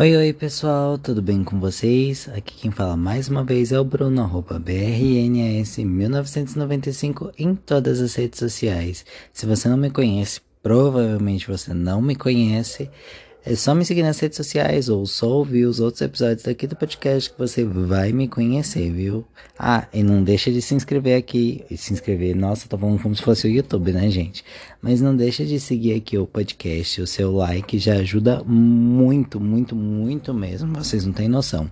Oi, oi pessoal, tudo bem com vocês? Aqui quem fala mais uma vez é o Bruno, arroba BRNS1995 em todas as redes sociais. Se você não me conhece, provavelmente você não me conhece. É só me seguir nas redes sociais ou só ouvir os outros episódios daqui do podcast que você vai me conhecer, viu? Ah, e não deixa de se inscrever aqui. Se inscrever, nossa, tô falando como se fosse o YouTube, né, gente? Mas não deixa de seguir aqui o podcast. O seu like já ajuda muito, muito, muito mesmo. Vocês não têm noção.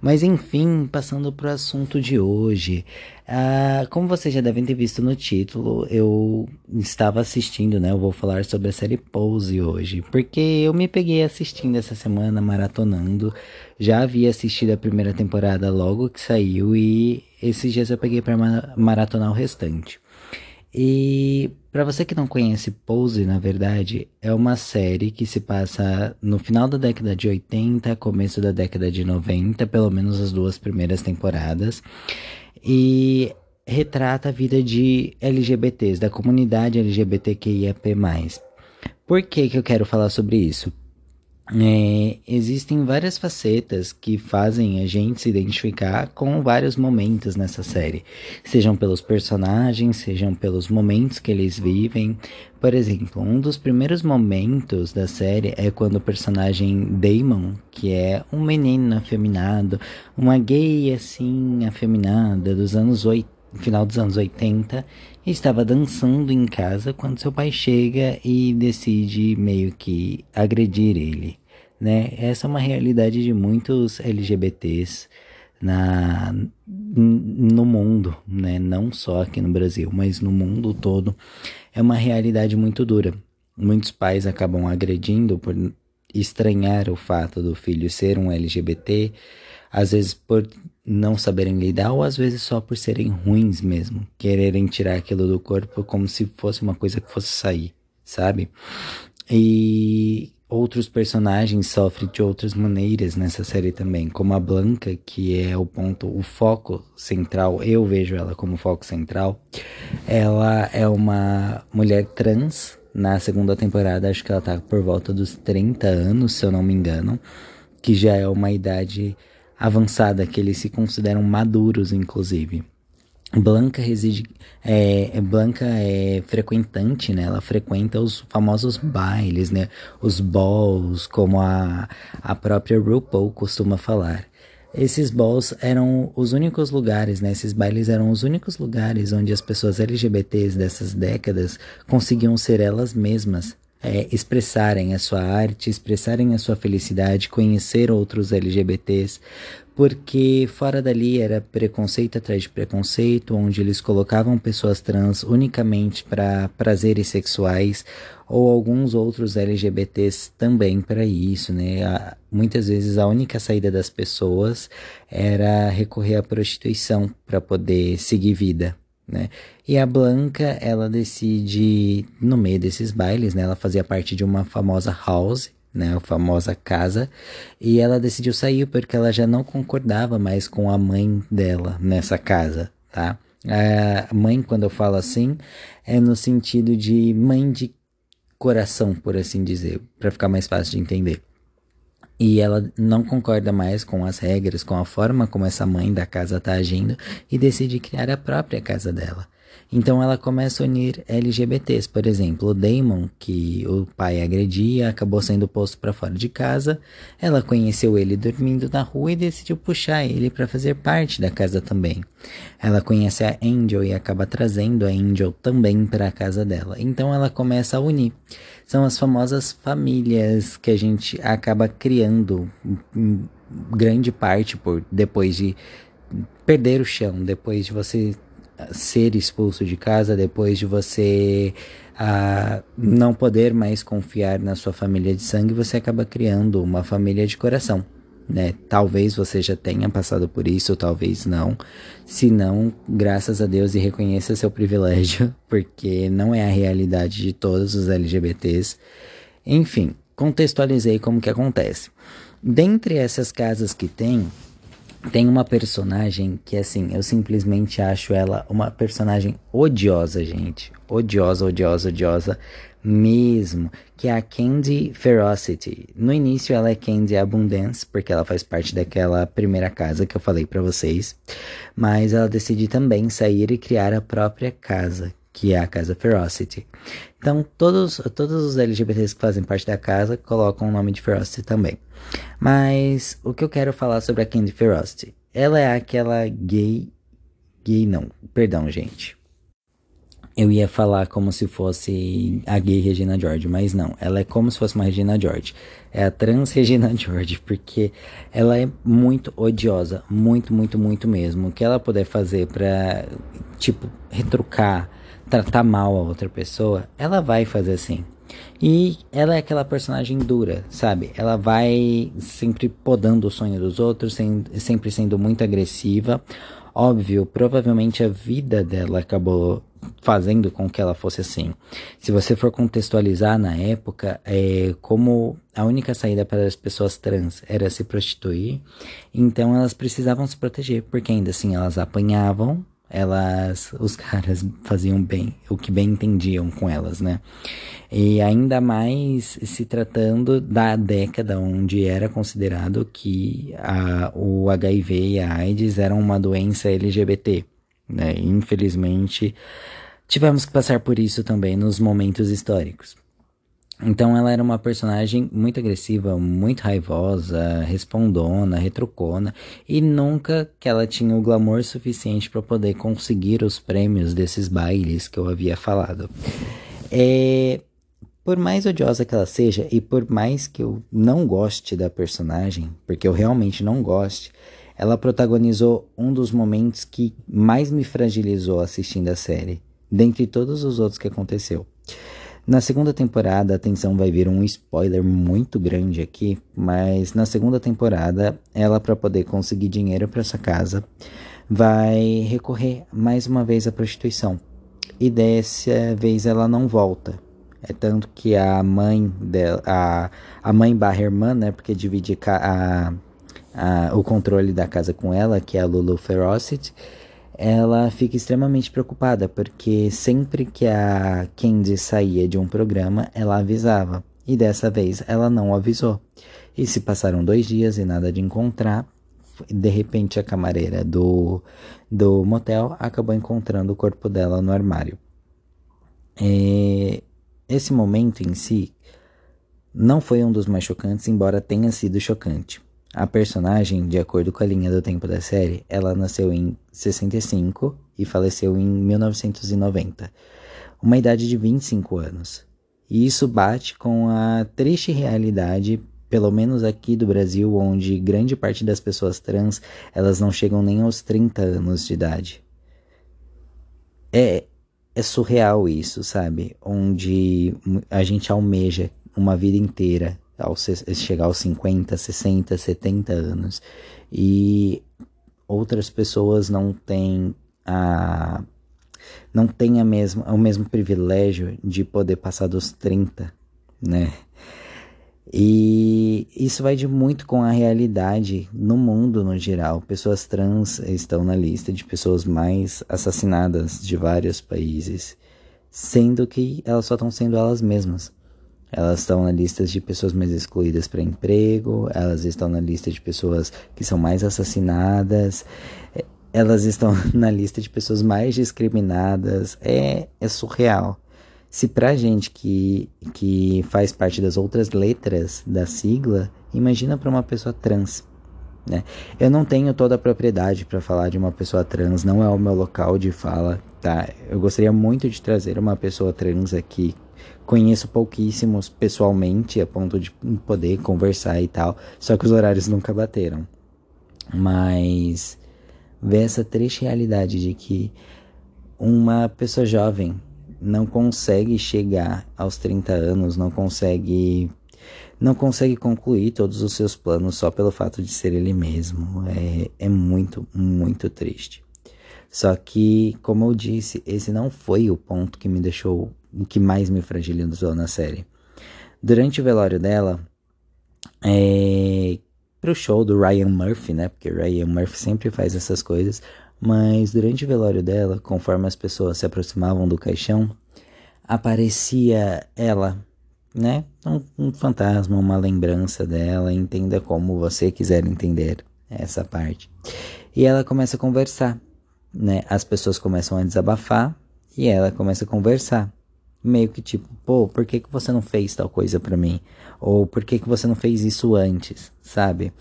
Mas enfim, passando pro assunto de hoje. Ah, como vocês já devem ter visto no título, eu estava assistindo, né? Eu vou falar sobre a série Pose hoje, porque eu me peguei assistindo essa semana, maratonando. Já havia assistido a primeira temporada logo que saiu e esses dias eu peguei para maratonar o restante. E para você que não conhece Pose, na verdade, é uma série que se passa no final da década de 80, começo da década de 90, pelo menos as duas primeiras temporadas e retrata a vida de LGBTs, da comunidade LGBTQIAP+. Por que, que eu quero falar sobre isso? É, existem várias facetas que fazem a gente se identificar com vários momentos nessa série, sejam pelos personagens, sejam pelos momentos que eles vivem. Por exemplo, um dos primeiros momentos da série é quando o personagem Damon, que é um menino afeminado, uma gay assim afeminada dos anos 80 final dos anos 80, estava dançando em casa quando seu pai chega e decide meio que agredir ele, né? Essa é uma realidade de muitos LGBTs na no mundo, né? Não só aqui no Brasil, mas no mundo todo. É uma realidade muito dura. Muitos pais acabam agredindo por estranhar o fato do filho ser um LGBT, às vezes por não saberem lidar ou às vezes só por serem ruins mesmo, quererem tirar aquilo do corpo como se fosse uma coisa que fosse sair, sabe? E outros personagens sofrem de outras maneiras nessa série também, como a Blanca, que é o ponto, o foco central, eu vejo ela como foco central. Ela é uma mulher trans, na segunda temporada acho que ela tá por volta dos 30 anos, se eu não me engano, que já é uma idade avançada, que eles se consideram maduros, inclusive. Blanca reside, é, Blanca é frequentante, né? Ela frequenta os famosos bailes, né? Os balls, como a, a própria RuPaul costuma falar. Esses balls eram os únicos lugares, né? Esses bailes eram os únicos lugares onde as pessoas LGBTs dessas décadas conseguiam ser elas mesmas, é, expressarem a sua arte, expressarem a sua felicidade, conhecer outros LGBTs, porque fora dali era preconceito atrás de preconceito, onde eles colocavam pessoas trans unicamente para prazeres sexuais ou alguns outros LGBTs também para isso, né? muitas vezes a única saída das pessoas era recorrer à prostituição para poder seguir vida né? E a Blanca, ela decide, no meio desses bailes, né? Ela fazia parte de uma famosa house, né? A famosa casa. E ela decidiu sair porque ela já não concordava mais com a mãe dela nessa casa, tá? A mãe, quando eu falo assim, é no sentido de mãe de coração, por assim dizer, para ficar mais fácil de entender e ela não concorda mais com as regras, com a forma como essa mãe da casa está agindo e decide criar a própria casa dela. Então ela começa a unir LGBTs, por exemplo, o Damon, que o pai agredia, acabou sendo posto para fora de casa. Ela conheceu ele dormindo na rua e decidiu puxar ele para fazer parte da casa também. Ela conhece a Angel e acaba trazendo a Angel também para a casa dela. Então ela começa a unir. São as famosas famílias que a gente acaba criando grande parte por depois de perder o chão, depois de você ser expulso de casa, depois de você uh, não poder mais confiar na sua família de sangue, você acaba criando uma família de coração. Né? Talvez você já tenha passado por isso, talvez não. Se não, graças a Deus e reconheça seu privilégio, porque não é a realidade de todos os LGBTs. Enfim, contextualizei como que acontece. Dentre essas casas que tem, tem uma personagem que, assim, eu simplesmente acho ela uma personagem odiosa, gente. Odiosa, odiosa, odiosa mesmo, que é a Candy Ferocity. No início ela é Candy Abundance, porque ela faz parte daquela primeira casa que eu falei para vocês, mas ela decide também sair e criar a própria casa, que é a casa Ferocity. Então, todos, todos os LGBTs que fazem parte da casa colocam o nome de Ferocity também. Mas o que eu quero falar sobre a Candy Ferocity? Ela é aquela gay. Gay não, perdão, gente. Eu ia falar como se fosse a gay Regina George, mas não. Ela é como se fosse uma Regina George. É a trans Regina George, porque ela é muito odiosa. Muito, muito, muito mesmo. O que ela puder fazer pra, tipo, retrucar, tratar mal a outra pessoa, ela vai fazer assim. E ela é aquela personagem dura, sabe? Ela vai sempre podando o sonho dos outros, sem, sempre sendo muito agressiva. Óbvio, provavelmente a vida dela acabou fazendo com que ela fosse assim. Se você for contextualizar na época, é, como a única saída para as pessoas trans era se prostituir, então elas precisavam se proteger, porque ainda assim elas apanhavam, elas, os caras faziam bem, o que bem entendiam com elas, né? E ainda mais se tratando da década onde era considerado que a, o HIV e a AIDS eram uma doença LGBT. Né? Infelizmente, tivemos que passar por isso também nos momentos históricos. Então ela era uma personagem muito agressiva, muito raivosa, respondona, retrucona e nunca que ela tinha o glamour suficiente para poder conseguir os prêmios desses bailes que eu havia falado. É, por mais odiosa que ela seja e por mais que eu não goste da personagem, porque eu realmente não goste, ela protagonizou um dos momentos que mais me fragilizou assistindo a série, dentre todos os outros que aconteceu. Na segunda temporada, atenção, vai vir um spoiler muito grande aqui, mas na segunda temporada, ela para poder conseguir dinheiro para essa casa, vai recorrer mais uma vez à prostituição. E dessa vez ela não volta. É tanto que a mãe dela, a, mãe barra irmã, né, porque divide a, a, o controle da casa com ela, que é a Lulu Ferocity, ela fica extremamente preocupada, porque sempre que a Candy saía de um programa, ela avisava. E dessa vez ela não avisou. E se passaram dois dias e nada de encontrar, de repente a camareira do, do motel acabou encontrando o corpo dela no armário. E esse momento em si não foi um dos mais chocantes, embora tenha sido chocante. A personagem, de acordo com a linha do tempo da série, ela nasceu em 65 e faleceu em 1990, uma idade de 25 anos. E isso bate com a triste realidade, pelo menos aqui do Brasil, onde grande parte das pessoas trans, elas não chegam nem aos 30 anos de idade. É, é surreal isso, sabe? Onde a gente almeja uma vida inteira ao chegar aos 50, 60, 70 anos e outras pessoas não têm a não têm a mesma, o mesmo privilégio de poder passar dos 30, né? E isso vai de muito com a realidade no mundo no geral. Pessoas trans estão na lista de pessoas mais assassinadas de vários países, sendo que elas só estão sendo elas mesmas. Elas estão na lista de pessoas mais excluídas para emprego, elas estão na lista de pessoas que são mais assassinadas, é, elas estão na lista de pessoas mais discriminadas. É, é surreal. Se pra gente que, que faz parte das outras letras da sigla, imagina para uma pessoa trans. Né? Eu não tenho toda a propriedade para falar de uma pessoa trans, não é o meu local de fala, tá? Eu gostaria muito de trazer uma pessoa trans aqui Conheço pouquíssimos pessoalmente, a ponto de poder conversar e tal. Só que os horários nunca bateram. Mas ver essa triste realidade de que uma pessoa jovem não consegue chegar aos 30 anos, não consegue não consegue concluir todos os seus planos só pelo fato de ser ele mesmo. É, é muito, muito triste. Só que, como eu disse, esse não foi o ponto que me deixou o que mais me fragilizou na série. Durante o velório dela, é, pro show do Ryan Murphy, né? Porque Ryan Murphy sempre faz essas coisas. Mas durante o velório dela, conforme as pessoas se aproximavam do caixão, aparecia ela, né? Um, um fantasma, uma lembrança dela, entenda como você quiser entender essa parte. E ela começa a conversar, né? As pessoas começam a desabafar e ela começa a conversar. Meio que tipo, pô, por que, que você não fez tal coisa pra mim? Ou por que, que você não fez isso antes, sabe?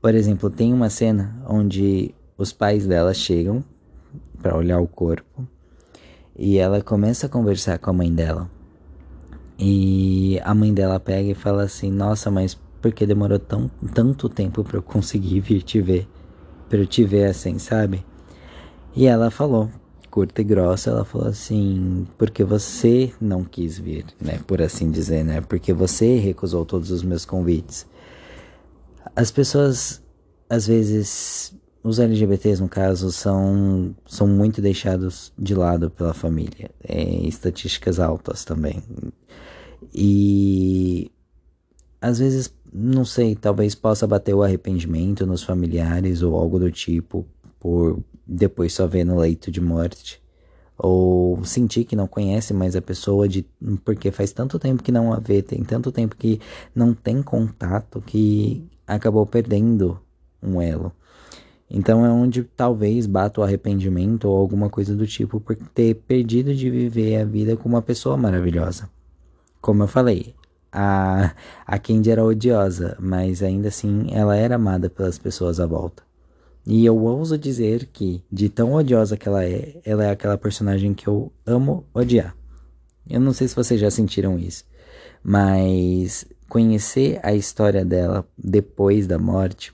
Por exemplo, tem uma cena onde os pais dela chegam para olhar o corpo e ela começa a conversar com a mãe dela. E a mãe dela pega e fala assim: Nossa, mas por que demorou tão, tanto tempo para eu conseguir vir te ver? Pra eu te ver assim, sabe? E ela falou, curta e grossa, ela falou assim: Porque você não quis vir, né? Por assim dizer, né? Porque você recusou todos os meus convites. As pessoas, às vezes, os LGBTs, no caso, são, são muito deixados de lado pela família. É, estatísticas altas também. E às vezes, não sei, talvez possa bater o arrependimento nos familiares ou algo do tipo, por depois só ver no leito de morte. Ou sentir que não conhece mais a pessoa de porque faz tanto tempo que não a vê, tem tanto tempo que não tem contato que acabou perdendo um elo. Então é onde talvez bata o arrependimento ou alguma coisa do tipo por ter perdido de viver a vida com uma pessoa maravilhosa. Como eu falei, a, a Candy era odiosa, mas ainda assim ela era amada pelas pessoas à volta. E eu ouso dizer que, de tão odiosa que ela é, ela é aquela personagem que eu amo odiar. Eu não sei se vocês já sentiram isso, mas conhecer a história dela depois da morte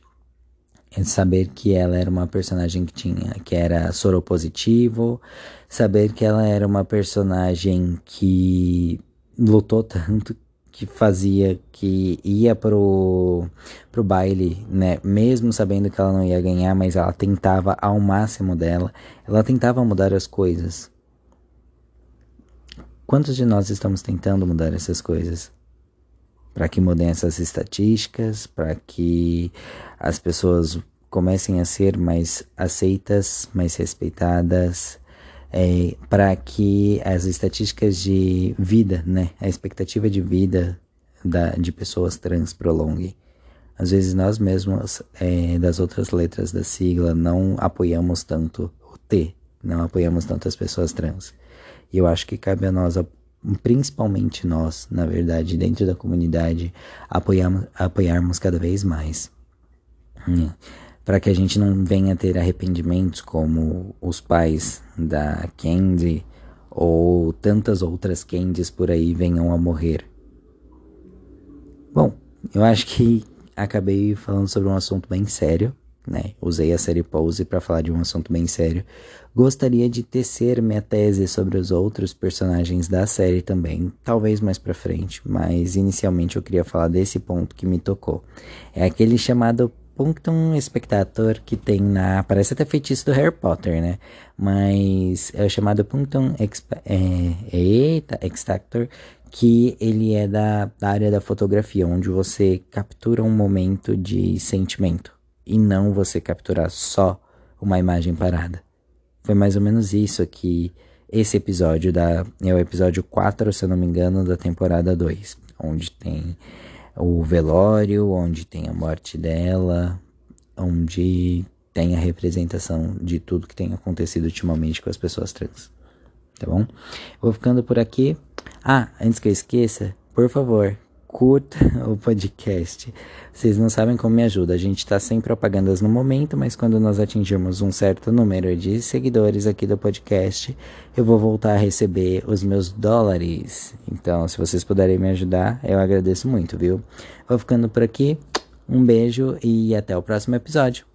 é saber que ela era uma personagem que tinha que era soropositivo, saber que ela era uma personagem que lutou tanto que fazia que ia pro pro baile, né, mesmo sabendo que ela não ia ganhar, mas ela tentava ao máximo dela, ela tentava mudar as coisas. Quantos de nós estamos tentando mudar essas coisas? para que mudem essas estatísticas, para que as pessoas comecem a ser mais aceitas, mais respeitadas, é, para que as estatísticas de vida, né, a expectativa de vida da, de pessoas trans prolongue. Às vezes nós mesmos, é, das outras letras da sigla, não apoiamos tanto o T, não apoiamos tanto as pessoas trans. E eu acho que cabe a nós principalmente nós, na verdade, dentro da comunidade, apoiarmos, apoiarmos cada vez mais. Hum. Para que a gente não venha ter arrependimentos como os pais da Candy ou tantas outras Candies por aí venham a morrer. Bom, eu acho que acabei falando sobre um assunto bem sério, né? Usei a série Pose para falar de um assunto bem sério. Gostaria de tecer minha tese sobre os outros personagens da série também, talvez mais para frente, mas inicialmente eu queria falar desse ponto que me tocou. É aquele chamado Punctum Spectator que tem na. Parece até feitiço do Harry Potter, né? Mas é o chamado Punctum Exp é, eita, Extractor, que ele é da, da área da fotografia, onde você captura um momento de sentimento e não você capturar só uma imagem parada. Foi mais ou menos isso que esse episódio da é o episódio 4, se eu não me engano, da temporada 2, onde tem o velório, onde tem a morte dela, onde tem a representação de tudo que tem acontecido ultimamente com as pessoas trans. Tá bom? Vou ficando por aqui. Ah, antes que eu esqueça, por favor, curta o podcast. Vocês não sabem como me ajuda. A gente está sem propagandas no momento, mas quando nós atingirmos um certo número de seguidores aqui do podcast, eu vou voltar a receber os meus dólares. Então, se vocês puderem me ajudar, eu agradeço muito, viu? Vou ficando por aqui. Um beijo e até o próximo episódio.